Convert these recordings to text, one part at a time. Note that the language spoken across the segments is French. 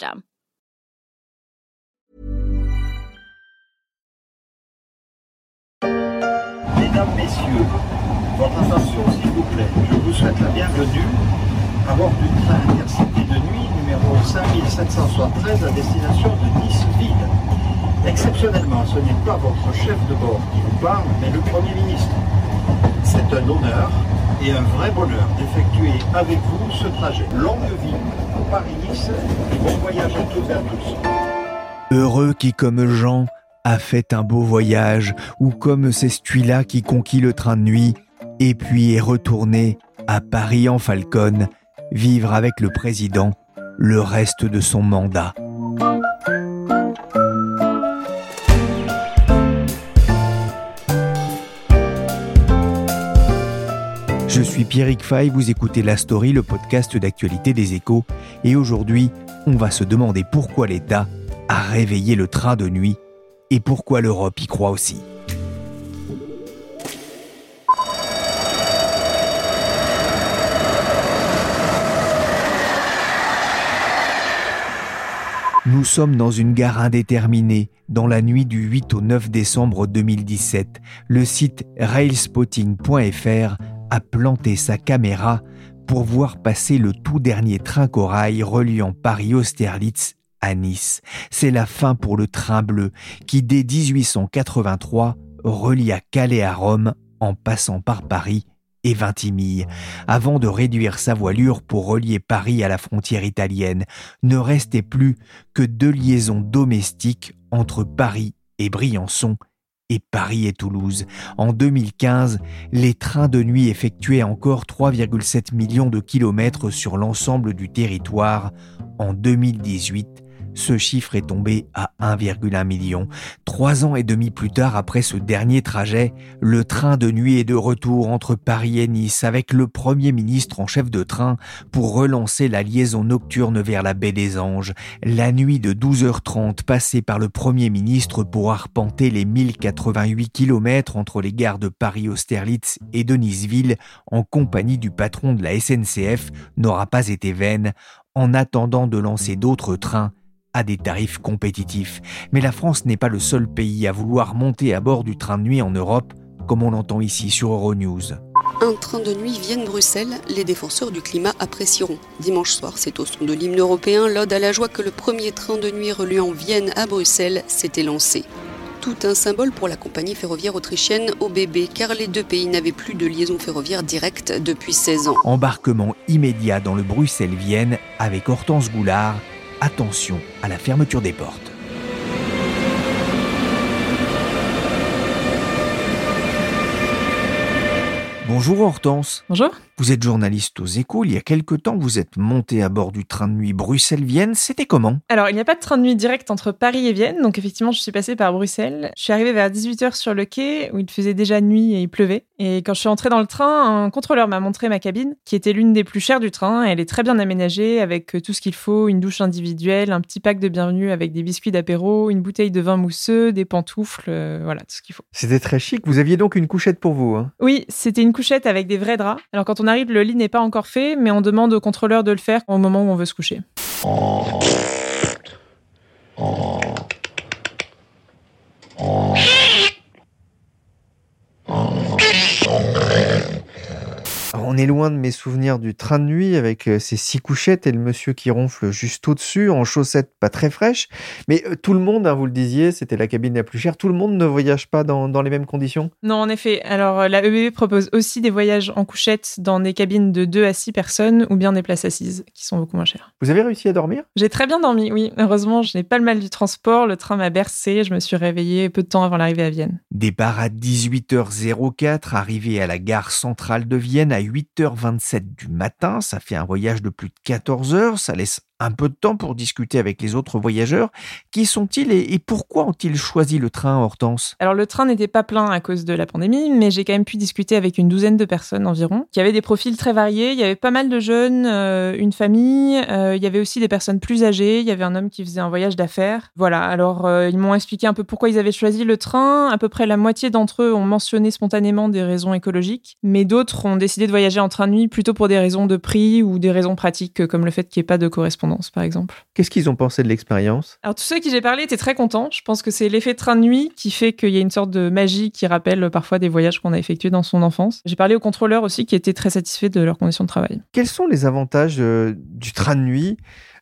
Mesdames, Messieurs, votre attention s'il vous plaît. Je vous souhaite la bienvenue à bord du train intercité de nuit numéro 5773 à destination de Nice-Ville. Exceptionnellement, ce n'est pas votre chef de bord qui vous parle, mais le Premier ministre. C'est un honneur et un vrai bonheur d'effectuer avec vous ce trajet. Longue vie Heureux qui, comme Jean, a fait un beau voyage, ou comme c'est celui-là qui conquit le train de nuit, et puis est retourné à Paris en Falcon, vivre avec le président le reste de son mandat. Suis Pierrick Fay, vous écoutez La Story, le podcast d'actualité des échos, et aujourd'hui, on va se demander pourquoi l'État a réveillé le train de nuit et pourquoi l'Europe y croit aussi. Nous sommes dans une gare indéterminée, dans la nuit du 8 au 9 décembre 2017. Le site railspotting.fr a planté sa caméra pour voir passer le tout dernier train corail reliant Paris-Austerlitz à Nice. C'est la fin pour le train bleu qui, dès 1883, relia Calais à Rome en passant par Paris et Vintimille, avant de réduire sa voilure pour relier Paris à la frontière italienne. Ne restait plus que deux liaisons domestiques entre Paris et Briançon et Paris et Toulouse. En 2015, les trains de nuit effectuaient encore 3,7 millions de kilomètres sur l'ensemble du territoire. En 2018, ce chiffre est tombé à 1,1 million. Trois ans et demi plus tard, après ce dernier trajet, le train de nuit est de retour entre Paris et Nice avec le Premier ministre en chef de train pour relancer la liaison nocturne vers la baie des Anges. La nuit de 12h30 passée par le Premier ministre pour arpenter les 1088 km entre les gares de Paris-Austerlitz et de Niceville en compagnie du patron de la SNCF n'aura pas été vaine en attendant de lancer d'autres trains à des tarifs compétitifs. Mais la France n'est pas le seul pays à vouloir monter à bord du train de nuit en Europe, comme on l'entend ici sur Euronews. Un train de nuit Vienne-Bruxelles, les défenseurs du climat apprécieront. Dimanche soir, c'est au son de l'hymne européen, l'ode à la joie que le premier train de nuit reliant Vienne à Bruxelles s'était lancé. Tout un symbole pour la compagnie ferroviaire autrichienne OBB, car les deux pays n'avaient plus de liaison ferroviaire directe depuis 16 ans. Embarquement immédiat dans le Bruxelles-Vienne avec Hortense Goulard, attention à la fermeture des portes. Bonjour Hortense. Bonjour. Vous êtes journaliste aux échos. Il y a quelque temps, vous êtes monté à bord du train de nuit Bruxelles-Vienne. C'était comment? Alors, il n'y a pas de train de nuit direct entre Paris et Vienne. Donc, effectivement, je suis passé par Bruxelles. Je suis arrivé vers 18h sur le quai où il faisait déjà nuit et il pleuvait. Et quand je suis entrée dans le train, un contrôleur m'a montré ma cabine, qui était l'une des plus chères du train. Elle est très bien aménagée avec tout ce qu'il faut une douche individuelle, un petit pack de bienvenue avec des biscuits d'apéro, une bouteille de vin mousseux, des pantoufles, euh, voilà, tout ce qu'il faut. C'était très chic. Vous aviez donc une couchette pour vous hein? Oui, c'était une couchette avec des vrais draps. Alors, quand on arrive, le lit n'est pas encore fait, mais on demande au contrôleur de le faire au moment où on veut se coucher. On est loin de mes souvenirs du train de nuit avec euh, ses six couchettes et le monsieur qui ronfle juste au-dessus en chaussettes pas très fraîches. Mais euh, tout le monde, hein, vous le disiez, c'était la cabine la plus chère. Tout le monde ne voyage pas dans, dans les mêmes conditions? Non, en effet. Alors, euh, la EBB propose aussi des voyages en couchette dans des cabines de 2 à 6 personnes ou bien des places assises qui sont beaucoup moins chères. Vous avez réussi à dormir? J'ai très bien dormi, oui. Heureusement, je n'ai pas le mal du transport. Le train m'a bercé. Je me suis réveillée peu de temps avant l'arrivée à Vienne. Départ à 18h04, arrivée à la gare centrale de Vienne à 8h27 du matin. Ça fait un voyage de plus de 14 heures. Ça laisse un peu de temps pour discuter avec les autres voyageurs. Qui sont-ils et, pourquoi ont-ils choisi le train, Hortense? Alors le train n'était pas plein à cause de la pandémie, mais j'ai quand même pu discuter avec une douzaine de personnes environ, qui avaient des profils très variés. Il y avait pas mal de jeunes, euh, une famille, euh, il y avait aussi des personnes plus âgées, il y avait un homme qui faisait un voyage d'affaires. Voilà, alors euh, ils m'ont expliqué un peu pourquoi ils avaient choisi le train. À peu près la moitié d'entre eux ont mentionné spontanément des raisons écologiques, mais d'autres ont décidé de voyager en train de nuit plutôt pour des raisons de prix ou des raisons pratiques comme le fait qu'il n'y ait pas de correspondance par exemple. Qu'est-ce qu'ils ont pensé de l'expérience? Alors, tous ceux qui j'ai parlé étaient très contents. Je pense que c'est l'effet train de nuit qui fait qu'il y a une sorte de magie qui rappelle parfois des voyages qu'on a effectués dans son enfance. J'ai parlé aux contrôleurs aussi qui étaient très satisfaits de leurs conditions de travail. Quels sont les avantages euh, du train de nuit?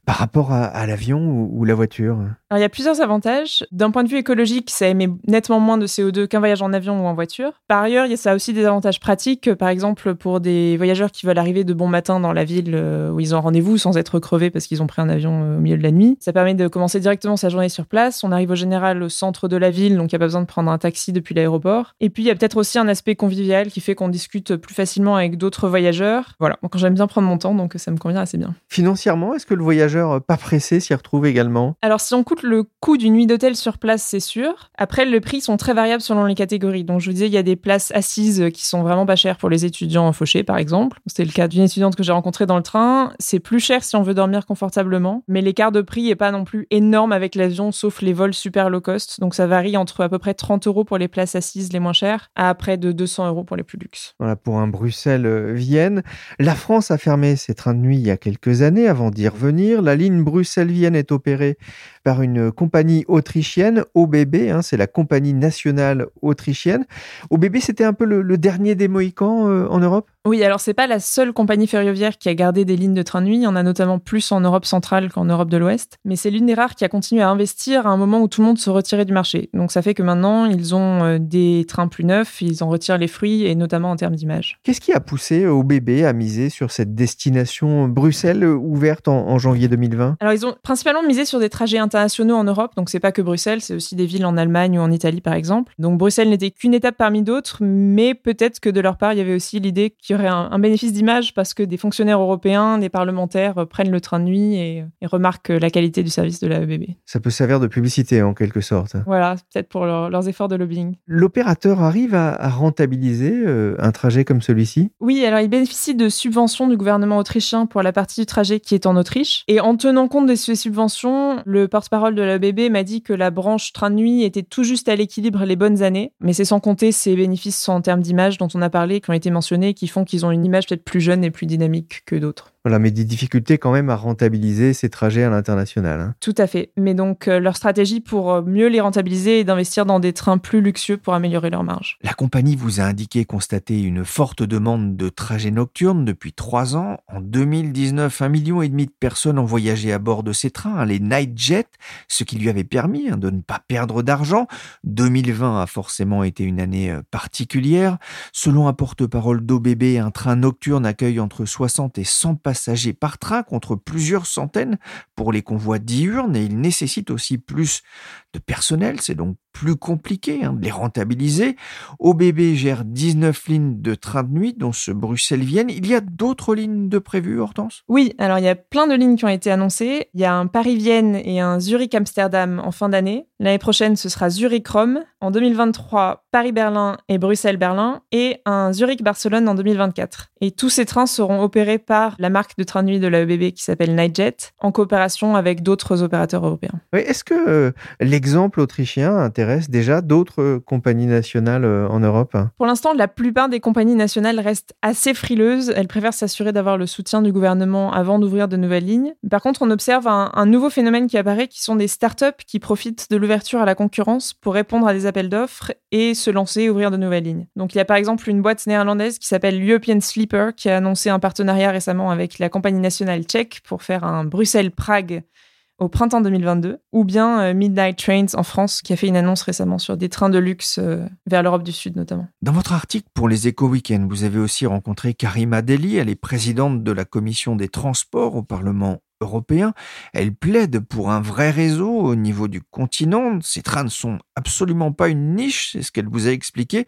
Par rapport à, l'avion ou, la voiture Alors, il y a plusieurs avantages. D'un point de vue écologique, ça émet nettement moins de CO2 qu'un voyage en avion ou en voiture. Par ailleurs, il y a ça aussi des avantages pratiques, par exemple pour des voyageurs qui veulent arriver de bon matin dans la ville euh, où ils ont rendez-vous sans être crevés parce qu'ils ont pris un avion euh, au milieu de la nuit. Ça permet de commencer directement sa journée sur place. On arrive au général au centre de la ville, donc il n'y a pas besoin de prendre un taxi depuis l'aéroport. Et puis, il y a peut-être aussi un aspect convivial qui fait qu'on discute plus facilement avec d'autres voyageurs. Voilà, donc j'aime bien prendre mon temps, donc ça me convient assez bien. Financièrement, est-ce que le voyageur euh, pas pressé s'y retrouve également Alors, si on coûte le coût d'une nuit d'hôtel sur place, c'est sûr. Après, les prix sont très variables selon les catégories. Donc, je vous disais, il y a des places assises qui sont vraiment pas chères pour les étudiants fauchés, par exemple. C'était le cas d'une étudiante que j'ai rencontrée dans le train. C'est plus cher si on veut dormir confortablement, mais l'écart de prix est pas non plus énorme avec l'avion, sauf les vols super low cost. Donc, ça varie entre à peu près 30 euros pour les places assises les moins chères à près de 200 euros pour les plus luxe. Voilà, pour un Bruxelles-Vienne. La France a fermé ses trains de nuit il y a quelques années avant d'y revenir. La ligne Bruxelles-Vienne est opérée par une compagnie autrichienne, OBB, hein, c'est la compagnie nationale autrichienne. OBB, c'était un peu le, dernier des Mohicans euh, en Europe? Oui, alors c'est pas la seule compagnie ferroviaire qui a gardé des lignes de train de nuit. Il y en a notamment plus en Europe centrale qu'en Europe de l'Ouest. Mais c'est l'une des rares qui a continué à investir à un moment où tout le monde se retirait du marché. Donc ça fait que maintenant, ils ont euh, des trains plus neufs, ils en retirent les fruits, et notamment en termes d'image. Qu'est-ce qui a poussé OBB à miser sur cette destination Bruxelles ouverte en, en janvier 2020 Alors ils ont principalement misé sur des trajets internationaux internationaux en Europe, donc c'est pas que Bruxelles, c'est aussi des villes en Allemagne ou en Italie par exemple. Donc Bruxelles n'était qu'une étape parmi d'autres, mais peut-être que de leur part, il y avait aussi l'idée qu'il y aurait un, bénéfice d'image parce que des fonctionnaires européens, des parlementaires euh, prennent le train de nuit et, remarquent la qualité du service de la EBB. Ça peut servir de publicité en quelque sorte. Voilà, peut-être pour leurs efforts de lobbying. L'opérateur arrive à, rentabiliser euh, un trajet comme celui-ci? Oui, alors il bénéficie de subventions du gouvernement autrichien pour la partie du trajet qui est en Autriche. Et en tenant compte de ces subventions, le porte parole de la BB m'a dit que la branche train de nuit était tout juste à l'équilibre les bonnes années, mais c'est sans compter ces bénéfices en termes d'image dont on a parlé, qui ont été mentionnés, qui font qu'ils ont une image peut-être plus jeune et plus dynamique que d'autres. Voilà, mais des difficultés quand même à rentabiliser ces trajets à l'international. Hein. Tout à fait. Mais donc euh, leur stratégie pour euh, mieux les rentabiliser est d'investir dans des trains plus luxueux pour améliorer leur marge. La compagnie vous a indiqué constater une forte demande de trajets nocturnes depuis trois ans. En 2019, un million et demi de personnes ont voyagé à bord de ces trains, hein, les Nightjet, ce qui lui avait permis hein, de ne pas perdre d'argent. 2020 a forcément été une année euh, particulière. Selon un porte-parole d'OBB, un train nocturne accueille entre 60 et 100 passagers passagers par train contre plusieurs centaines pour les convois diurnes et il nécessite aussi plus de personnel. C'est donc plus compliqué hein, de les rentabiliser. OBB gère 19 lignes de train de nuit, dont ce Bruxelles-Vienne. Il y a d'autres lignes de prévues, Hortense? Oui, alors il y a plein de lignes qui ont été annoncées. Il y a un Paris-Vienne et un Zurich-Amsterdam en fin d'année. L'année prochaine, ce sera Zurich-Rome. En 2023, Paris-Berlin et Bruxelles-Berlin. Et un Zurich-Barcelone en 2024. Et tous ces trains seront opérés par la marque de train de nuit de la EBB qui s'appelle Nightjet, en coopération avec d'autres opérateurs européens. Est-ce que euh, l'exemple autrichien intéresse déjà d'autres compagnies nationales en Europe? Pour l'instant, la plupart des compagnies nationales restent assez frileuses. Elles préfèrent s'assurer d'avoir le soutien du gouvernement avant d'ouvrir de nouvelles lignes. Par contre, on observe un, un nouveau phénomène qui apparaît, qui sont des startups qui profitent de l'ouverture à la concurrence pour répondre à des appels d'offres et se lancer et ouvrir de nouvelles lignes. Donc il y a par exemple une boîte néerlandaise qui s'appelle European Sleeper qui a annoncé un partenariat récemment avec la compagnie nationale tchèque pour faire un Bruxelles-Prague au printemps 2022, ou bien euh, Midnight Trains en France, qui a fait une annonce récemment sur des trains de luxe euh, vers l'Europe du Sud notamment. Dans votre article pour les Éco Weekends, vous avez aussi rencontré Karima Deli, elle est présidente de la commission des transports au Parlement européen. Elle plaide pour un vrai réseau au niveau du continent. Ces trains ne sont absolument pas une niche, c'est ce qu'elle vous a expliqué.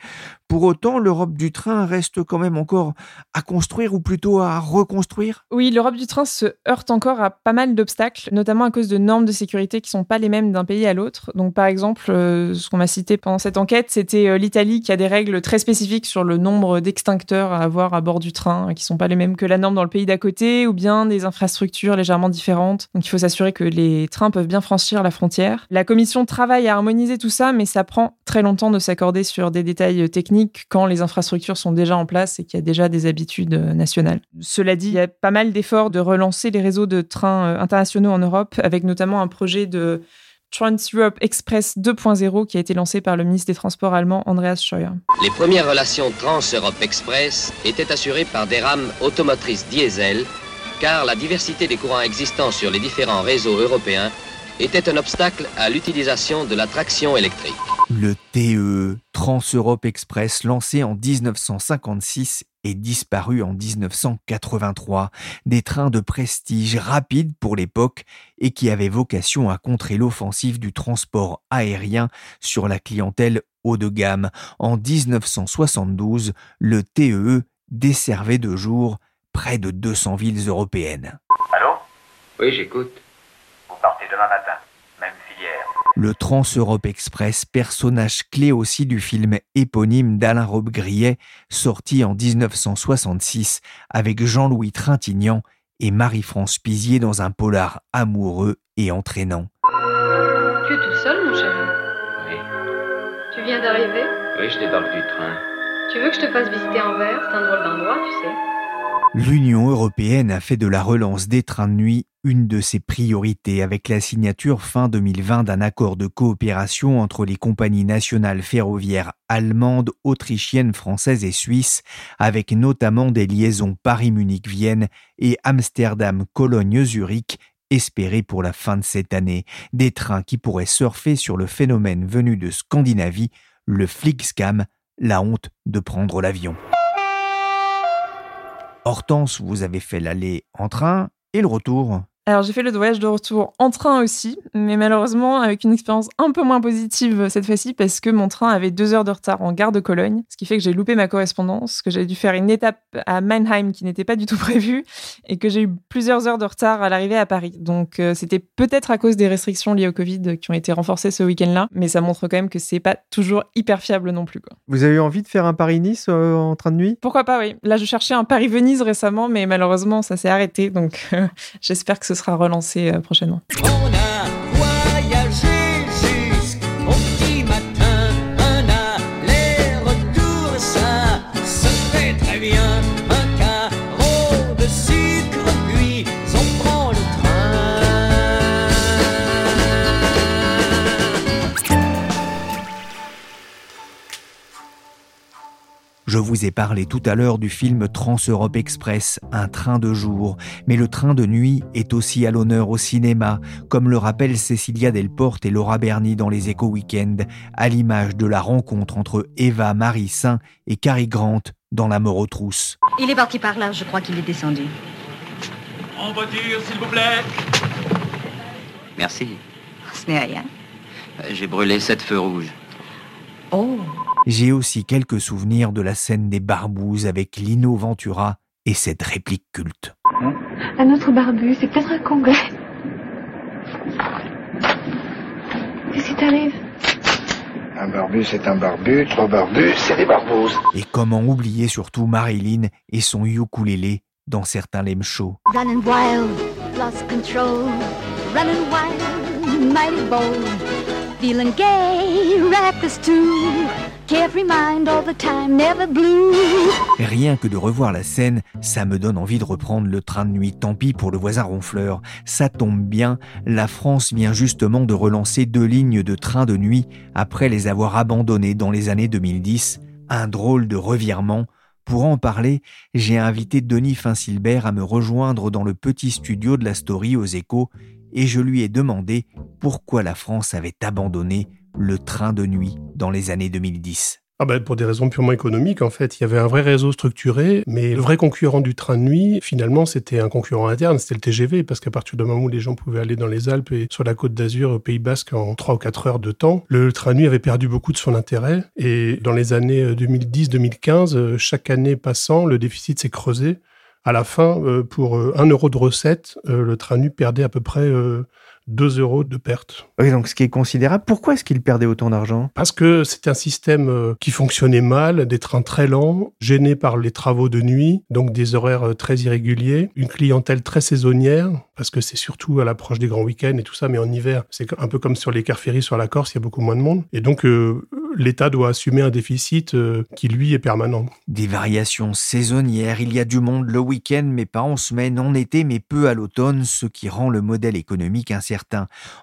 Pour autant, l'Europe du train reste quand même encore à construire ou plutôt à reconstruire Oui, l'Europe du train se heurte encore à pas mal d'obstacles, notamment à cause de normes de sécurité qui sont pas les mêmes d'un pays à l'autre. Donc par exemple, euh, ce qu'on m'a cité pendant cette enquête, c'était euh, l'Italie qui a des règles très spécifiques sur le nombre d'extincteurs à avoir à bord du train, qui sont pas les mêmes que la norme dans le pays d'à côté, ou bien des infrastructures légèrement différentes. Donc il faut s'assurer que les trains peuvent bien franchir la frontière. La commission travaille à harmoniser tout ça, mais ça prend très longtemps de s'accorder sur des détails techniques quand les infrastructures sont déjà en place et qu'il y a déjà des habitudes euh, nationales. Cela dit, il y a pas mal d'efforts de relancer les réseaux de trains euh, internationaux en Europe, avec notamment un projet de Trans-Europe Express 2.0 qui a été lancé par le ministre des Transports allemand Andreas Scheuer. Les premières relations Trans-Europe Express étaient assurées par des rames automotrices diesel, car la diversité des courants existants sur les différents réseaux européens était un obstacle à l'utilisation de la traction électrique. Le TE, Trans-Europe Express, lancé en 1956 et disparu en 1983, des trains de prestige rapides pour l'époque et qui avaient vocation à contrer l'offensive du transport aérien sur la clientèle haut de gamme. En 1972, le TE desservait de jour près de 200 villes européennes. Allô? Oui, j'écoute. Vous partez demain matin, même filière. Le Trans-Europe Express, personnage clé aussi du film éponyme d'Alain Robbe-Grillet, sorti en 1966 avec Jean-Louis Trintignant et Marie-France Pizier dans un polar amoureux et entraînant. Tu es tout seul, mon chéri Oui. Tu viens d'arriver? Oui, je débarque du train. Tu veux que je te fasse visiter Anvers? C'est un drôle d'endroit, tu sais. L'Union européenne a fait de la relance des trains de nuit une de ses priorités avec la signature fin 2020 d'un accord de coopération entre les compagnies nationales ferroviaires allemandes, autrichiennes, françaises et suisses, avec notamment des liaisons Paris-Munich-Vienne et Amsterdam-Cologne-Zurich espérées pour la fin de cette année, des trains qui pourraient surfer sur le phénomène venu de Scandinavie, le Flixcam, la honte de prendre l'avion. Hortense, vous avez fait l'aller en train et le retour alors j'ai fait le voyage de retour en train aussi, mais malheureusement avec une expérience un peu moins positive cette fois-ci parce que mon train avait deux heures de retard en gare de Cologne, ce qui fait que j'ai loupé ma correspondance, que j'ai dû faire une étape à Mannheim qui n'était pas du tout prévue et que j'ai eu plusieurs heures de retard à l'arrivée à Paris. Donc euh, c'était peut-être à cause des restrictions liées au Covid qui ont été renforcées ce week-end-là, mais ça montre quand même que c'est pas toujours hyper fiable non plus. Quoi. Vous avez eu envie de faire un Paris-Nice euh, en train de nuit? Pourquoi pas, oui. Là je cherchais un Paris-Venise récemment, mais malheureusement ça s'est arrêté, donc euh, j'espère que ce sera relancé euh, prochainement. Je vous ai parlé tout à l'heure du film Trans-Europe Express, un train de jour, mais le train de nuit est aussi à l'honneur au cinéma, comme le rappellent Cécilia Delporte et Laura Berny dans les Éco Weekends, à l'image de la rencontre entre Eva Marie Saint et Cary Grant dans La mort aux trousses. Il est parti par là, je crois qu'il est descendu. En voiture, s'il vous plaît. Merci. Ce n'est rien. J'ai brûlé sept feux rouges. Oh, J'ai aussi quelques souvenirs de la scène des barbouzes avec Lino Ventura et cette réplique culte. Un autre barbu, c'est peut-être un congrès. Qu'est-ce qui t'arrive? Un barbu, c'est un barbu. Trois barbus, c'est des barbouzes. Et comment oublier surtout Marilyn et son ukulélé dans certains lem shows. running wild, lost control, running wild, mighty bold. Feeling gay, reckless too. Rien que de revoir la scène, ça me donne envie de reprendre le train de nuit. Tant pis pour le voisin ronfleur. Ça tombe bien, la France vient justement de relancer deux lignes de train de nuit après les avoir abandonnées dans les années 2010. Un drôle de revirement. Pour en parler, j'ai invité Denis Finsilbert à me rejoindre dans le petit studio de la story aux échos et je lui ai demandé pourquoi la France avait abandonné le train de nuit dans les années 2010. Ah ben, pour des raisons purement économiques, en fait, il y avait un vrai réseau structuré, mais le vrai concurrent du train de nuit, finalement, c'était un concurrent interne, c'était le TGV, parce qu'à partir du moment où les gens pouvaient aller dans les Alpes et sur la côte d'Azur, au Pays Basque, en 3 ou 4 heures de temps, le train de nuit avait perdu beaucoup de son intérêt. Et dans les années 2010-2015, chaque année passant, le déficit s'est creusé. À la fin, euh, pour 1 euro de recette, euh, le train de nuit perdait à peu près 2 euros de perte. Oui, donc ce qui est considérable. Pourquoi est-ce qu'il perdait autant d'argent? Parce que c'est un système euh, qui fonctionnait mal, des trains très lents, gênés par les travaux de nuit, donc des horaires euh, très irréguliers, une clientèle très saisonnière, parce que c'est surtout à l'approche des grands week-ends et tout ça, mais en hiver, c'est un peu comme sur les cars ferries sur la Corse, il y a beaucoup moins de monde. Et donc, euh, l'État doit assumer un déficit qui, lui, est permanent. Des variations saisonnières, il y a du monde le week-end, mais pas en semaine, en été, mais peu à l'automne, ce qui rend le modèle économique incertain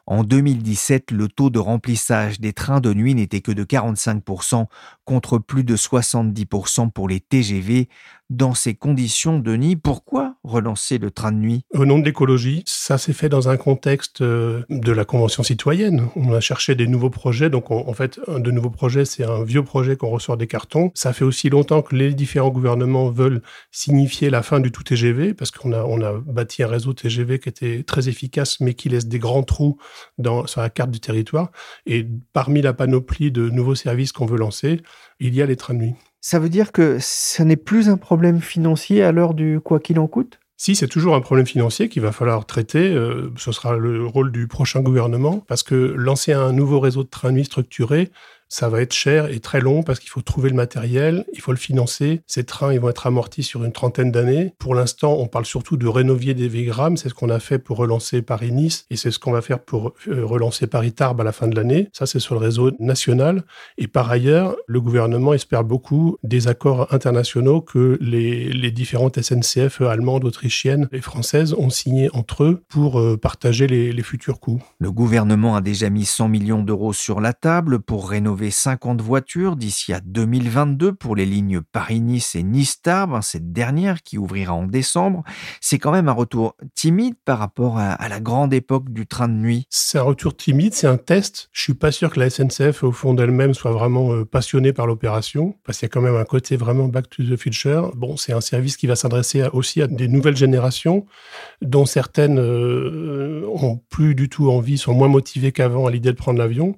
en 2017, le taux de remplissage des trains de nuit n'était que de 45% contre plus de 70% pour les TGV. Dans ces conditions, Denis, pourquoi relancer le train de nuit Au nom de l'écologie, ça s'est fait dans un contexte euh, de la Convention citoyenne. On a cherché des nouveaux projets. Donc, en fait, un de nouveaux projets, c'est un vieux projet qu'on ressort des cartons. Ça fait aussi longtemps que les différents gouvernements veulent signifier la fin du tout TGV, parce qu'on a, on a bâti un réseau TGV qui était très efficace, mais qui laisse des grands trous dans, sur la carte du territoire. Et parmi la panoplie de nouveaux services qu'on veut lancer, il y a les trains de nuit. Ça veut dire que ce n'est plus un problème financier à l'heure du quoi qu'il en coûte? Si, c'est toujours un problème financier qu'il va falloir traiter. Euh, ce sera le rôle du prochain gouvernement, parce que lancer un nouveau réseau de trains de nuit structuré, ça va être cher et très long parce qu'il faut trouver le matériel, il faut le financer. Ces trains, ils vont être amortis sur une trentaine d'années. Pour l'instant, on parle surtout de rénover des Végram. C'est ce qu'on a fait pour relancer Paris-Nice et c'est ce qu'on va faire pour euh, relancer Paris-Tarbes à la fin de l'année. Ça, c'est sur le réseau national. Et par ailleurs, le gouvernement espère beaucoup des accords internationaux que les, différentes SNCF allemandes, autrichiennes et françaises ont signés entre eux pour euh, partager les futurs coûts. Le gouvernement a déjà mis 100 millions d'euros sur la table pour rénover 50 voitures d'ici à 2022 pour les lignes Paris-Nice et Nice-Tarbes, hein, cette dernière qui ouvrira en décembre. C'est quand même un retour timide par rapport à, la grande époque du train de nuit. C'est un retour timide, c'est un test. Je suis pas sûr que la SNCF, au fond d'elle-même, soit vraiment euh, passionnée par l'opération, parce qu'il y a quand même un côté vraiment back to the future. Bon, c'est un service qui va s'adresser aussi à des nouvelles générations, dont certaines euh, ont plus du tout envie, sont moins motivées qu'avant à l'idée de prendre l'avion.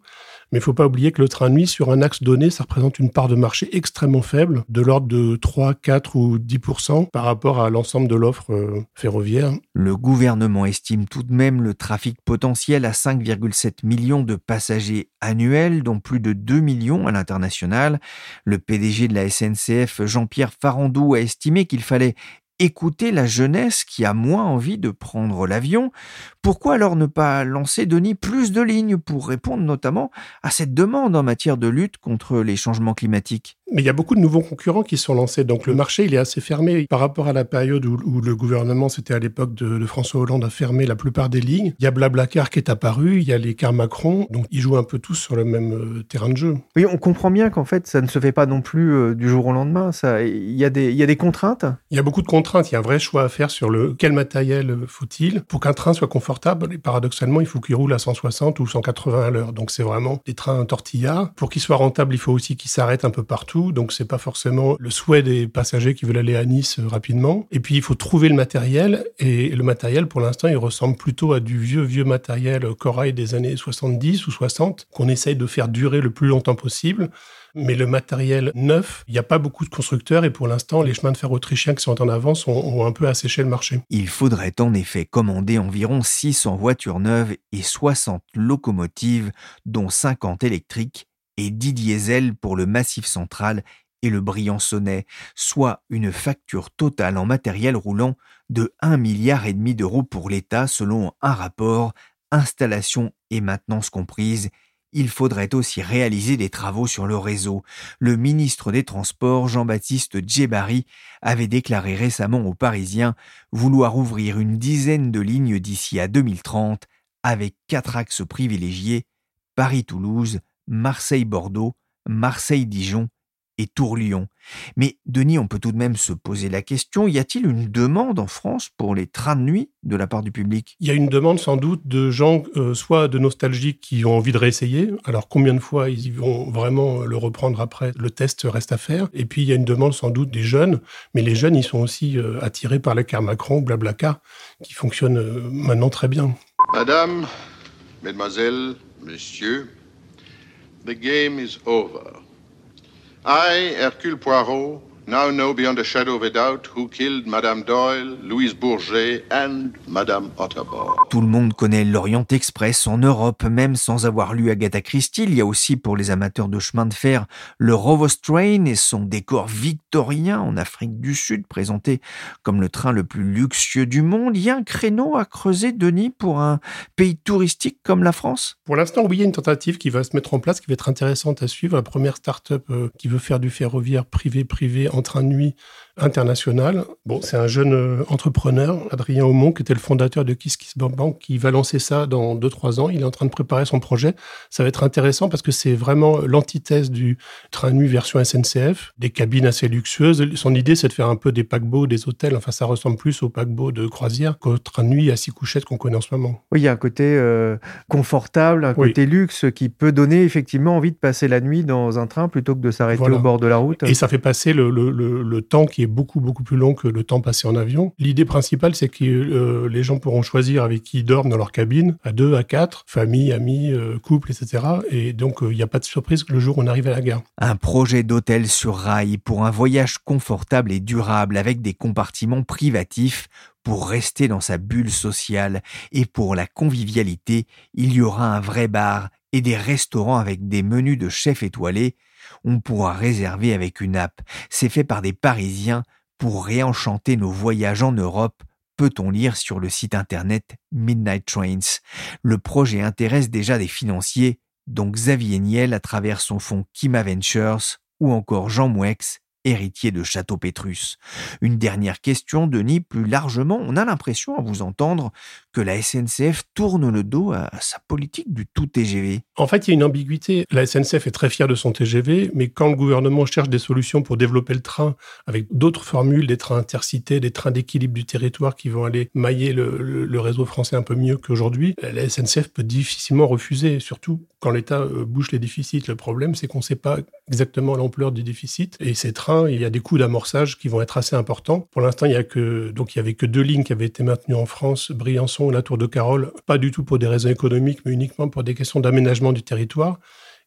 Mais il ne faut pas oublier que le train de nuit, sur un axe donné, ça représente une part de marché extrêmement faible, de l'ordre de 3, 4 ou 10% par rapport à l'ensemble de l'offre euh, ferroviaire. Le gouvernement estime tout de même le trafic potentiel à 5,7 millions de passagers annuels, dont plus de 2 millions à l'international. Le PDG de la SNCF, Jean-Pierre Farandou, a estimé qu'il fallait écouter la jeunesse qui a moins envie de prendre l'avion. Pourquoi alors ne pas lancer, Denis, plus de lignes pour répondre notamment à cette demande en matière de lutte contre les changements climatiques? Mais il y a beaucoup de nouveaux concurrents qui sont lancés. Donc le marché, il est assez fermé par rapport à la période où, le gouvernement, c'était à l'époque de, François Hollande, a fermé la plupart des lignes. Il y a Blablacar qui est apparu, il y a les cars Macron. Donc ils jouent un peu tous sur le même euh, terrain de jeu. Oui, on comprend bien qu'en fait, ça ne se fait pas non plus euh, du jour au lendemain. Ça, il y a des, il y a des contraintes. Il y a beaucoup de contraintes. Il y a un vrai choix à faire sur le quel matériel euh, faut-il pour qu'un train soit confortable. Et paradoxalement, il faut qu'il roule à 160 ou 180 à l'heure. Donc c'est vraiment des trains tortillards. Pour qu'il soit rentable, il faut aussi qu'il s'arrête un peu partout donc c'est pas forcément le souhait des passagers qui veulent aller à Nice euh, rapidement. Et puis il faut trouver le matériel, et le matériel pour l'instant il ressemble plutôt à du vieux vieux matériel corail des années 70 ou 60 qu'on essaye de faire durer le plus longtemps possible. Mais le matériel neuf, il n'y a pas beaucoup de constructeurs et pour l'instant, les chemins de fer autrichiens qui sont en avance ont, un peu asséché le marché. Il faudrait en effet commander environ 600 voitures neuves et 60 locomotives, dont 50 électriques, et 10 diesel pour le Massif central et le Briançonnais, soit une facture totale en matériel roulant de 1 milliard et demi d'euros pour l'État selon un rapport installation et maintenance comprise il faudrait aussi réaliser des travaux sur le réseau. Le ministre des Transports, Jean-Baptiste Djebari, avait déclaré récemment aux Parisiens vouloir ouvrir une dizaine de lignes d'ici à 2030 avec quatre axes privilégiés Paris-Toulouse, Marseille-Bordeaux, Marseille-Dijon et Tour-Lyon. Mais Denis, on peut tout de même se poser la question, y a-t-il une demande en France pour les trains de nuit de la part du public? Il y a une demande sans doute de gens, euh, soit de nostalgiques qui ont envie de réessayer. Alors combien de fois ils vont vraiment le reprendre après? Le test reste à faire. Et puis il y a une demande sans doute des jeunes, mais les jeunes, ils sont aussi euh, attirés par la car Macron, Blablacar, qui fonctionne euh, maintenant très bien. Madame, mesdemoiselles, messieurs, the game is over. I, Hercule Poirot, now know beyond a shadow of a doubt who killed Madame Doyle, Louise Bourget and Madame Otterborn. Tout le monde connaît l'Orient Express en Europe, même sans avoir lu Agatha Christie. Il y a aussi pour les amateurs de chemin de fer le Rovos Train et son décor victorien en Afrique du Sud, présenté comme le train le plus luxueux du monde. Il y a un créneau à creuser, Denis, pour un pays touristique comme la France? Pour l'instant, oui, il y a une tentative qui va se mettre en place, qui va être intéressante à suivre. La première start-up euh, qui veut faire du ferroviaire privé-privé en train de nuit international. Bon, c'est un jeune euh, entrepreneur, Adrien Aumont, qui était le fondateur de Kiss Kiss Bank, qui va lancer ça dans 2-3 ans. Il est en train de préparer son projet. Ça va être intéressant parce que c'est vraiment l'antithèse du train de nuit version SNCF, des cabines assez luxueuses. Son idée, c'est de faire un peu des paquebots, des hôtels. Enfin, ça ressemble plus aux paquebots de croisière qu'au train de nuit à six couchettes qu'on connaît en ce moment. Oui, il y a un côté euh, confortable, un côté luxe qui peut donner effectivement envie de passer la nuit dans un train plutôt que de s'arrêter au bord de la route. Et ça fait passer le, le, le, temps qui est beaucoup, beaucoup plus long que le temps passé en avion. L'idée principale, c'est que euh, les gens pourront choisir avec qui ils dorment dans leur cabine, à deux, à quatre, famille, amis, euh, couple, etc. Et donc, il n'y a pas de surprise que le jour où on arrive à la gare. Un projet d'hôtel sur rail pour un voyage confortable et durable avec des compartiments privatifs pour rester dans sa bulle sociale et pour la convivialité, il y aura un vrai bar et des restaurants avec des menus de chefs étoilés. On pourra réserver avec une app. C'est fait par des Parisiens pour réenchanter nos voyages en Europe, peut-on lire sur le site internet Midnight Trains? Le projet intéresse déjà des financiers, dont Xavier Niel à travers son fonds Kima Ventures ou encore Jean Mouex héritier de Château Pétrus. Une dernière question, Denis, plus largement, on a l'impression à vous entendre que la SNCF tourne le dos à sa politique du tout TGV. En fait, il y a une ambiguïté. La SNCF est très fière de son TGV, mais quand le gouvernement cherche des solutions pour développer le train avec d'autres formules, des trains intercités, des trains d'équilibre du territoire qui vont aller mailler le, le, le réseau français un peu mieux qu'aujourd'hui, la SNCF peut difficilement refuser, surtout quand l'État euh, bouche les déficits. Le problème, c'est qu'on ne sait pas exactement l'ampleur du déficit. Et ces trains, il y a des coûts d'amorçage qui vont être assez importants. Pour l'instant, il y avait que deux lignes qui avaient été maintenues en France, Briançon et la Tour de Carole, pas du tout pour des raisons économiques, mais uniquement pour des questions d'aménagement du territoire.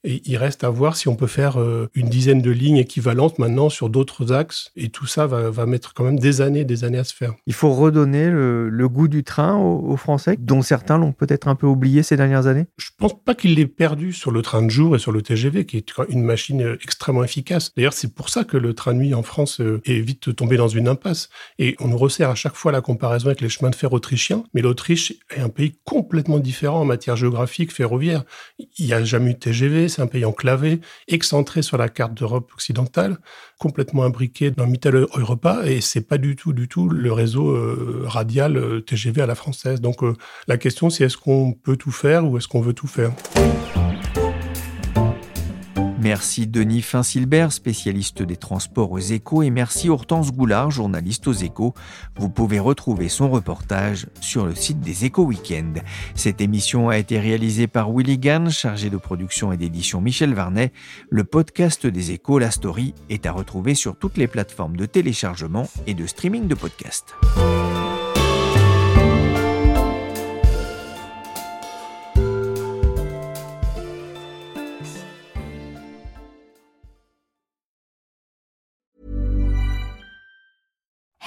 Et il reste à voir si on peut faire euh, une dizaine de lignes équivalentes maintenant sur d'autres axes. Et tout ça va, va, mettre quand même des années, des années à se faire. Il faut redonner le, le goût du train aux, aux Français, dont certains l'ont peut-être un peu oublié ces dernières années? Je pense pas qu'il l'ait perdu sur le train de jour et sur le TGV, qui est une machine euh, extrêmement efficace. D'ailleurs, c'est pour ça que le train de nuit en France euh, est vite tombé dans une impasse. Et on nous resserre à chaque fois la comparaison avec les chemins de fer autrichiens. Mais l'Autriche est un pays complètement différent en matière géographique, ferroviaire. Il n'y a jamais eu de TGV, c'est un pays enclavé, excentré sur la carte d'Europe occidentale, complètement imbriqué dans Mitteleuropa, et c'est pas du tout, du tout le réseau euh, radial euh, TGV à la française. Donc euh, la question, c'est est-ce qu'on peut tout faire ou est-ce qu'on veut tout faire? Merci Denis Finsilbert, spécialiste des transports aux échos, et merci Hortense Goulard, journaliste aux échos. Vous pouvez retrouver son reportage sur le site des échos Week-end. Cette émission a été réalisée par Willy Gann, chargé de production et d'édition Michel Varnet. Le podcast des échos, La Story, est à retrouver sur toutes les plateformes de téléchargement et de streaming de podcasts.